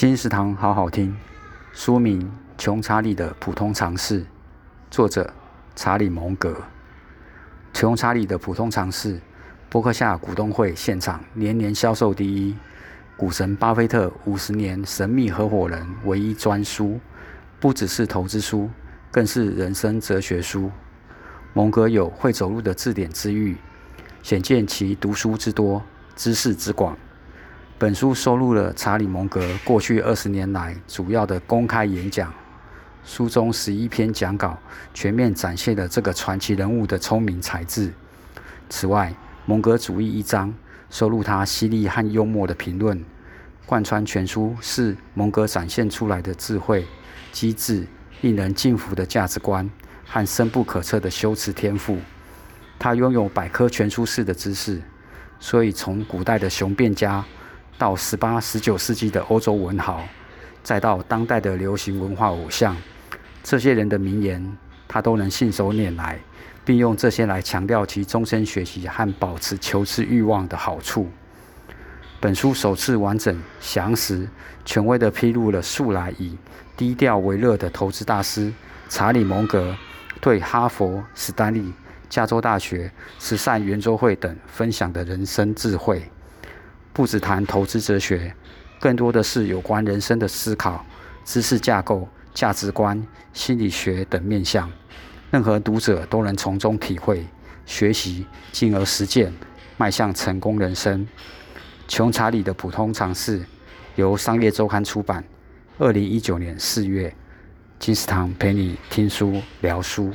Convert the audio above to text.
金石堂好好听，书名《穷查理的普通常识》，作者查理·蒙格。穷查理的普通常识，伯克夏股东会现场年年销售第一，股神巴菲特五十年神秘合伙人唯一专书，不只是投资书，更是人生哲学书。蒙格有会走路的字典之誉，显见其读书之多，知识之广。本书收录了查理·蒙格过去二十年来主要的公开演讲，书中十一篇讲稿全面展现了这个传奇人物的聪明才智。此外，蒙格主义一章收录他犀利和幽默的评论，贯穿全书是蒙格展现出来的智慧、机智、令人敬服的价值观和深不可测的修辞天赋。他拥有百科全书式的知识，所以从古代的雄辩家。到十八、十九世纪的欧洲文豪，再到当代的流行文化偶像，这些人的名言，他都能信手拈来，并用这些来强调其终身学习和保持求知欲望的好处。本书首次完整、详实、权威地披露了素来以低调为乐的投资大师查理·蒙格对哈佛、史丹利、加州大学、慈善圆桌会等分享的人生智慧。不只谈投资哲学，更多的是有关人生的思考、知识架构、价值观、心理学等面向。任何读者都能从中体会、学习，进而实践，迈向成功人生。穷查理的普通常识，由商业周刊出版，二零一九年四月。金石堂陪你听书聊书。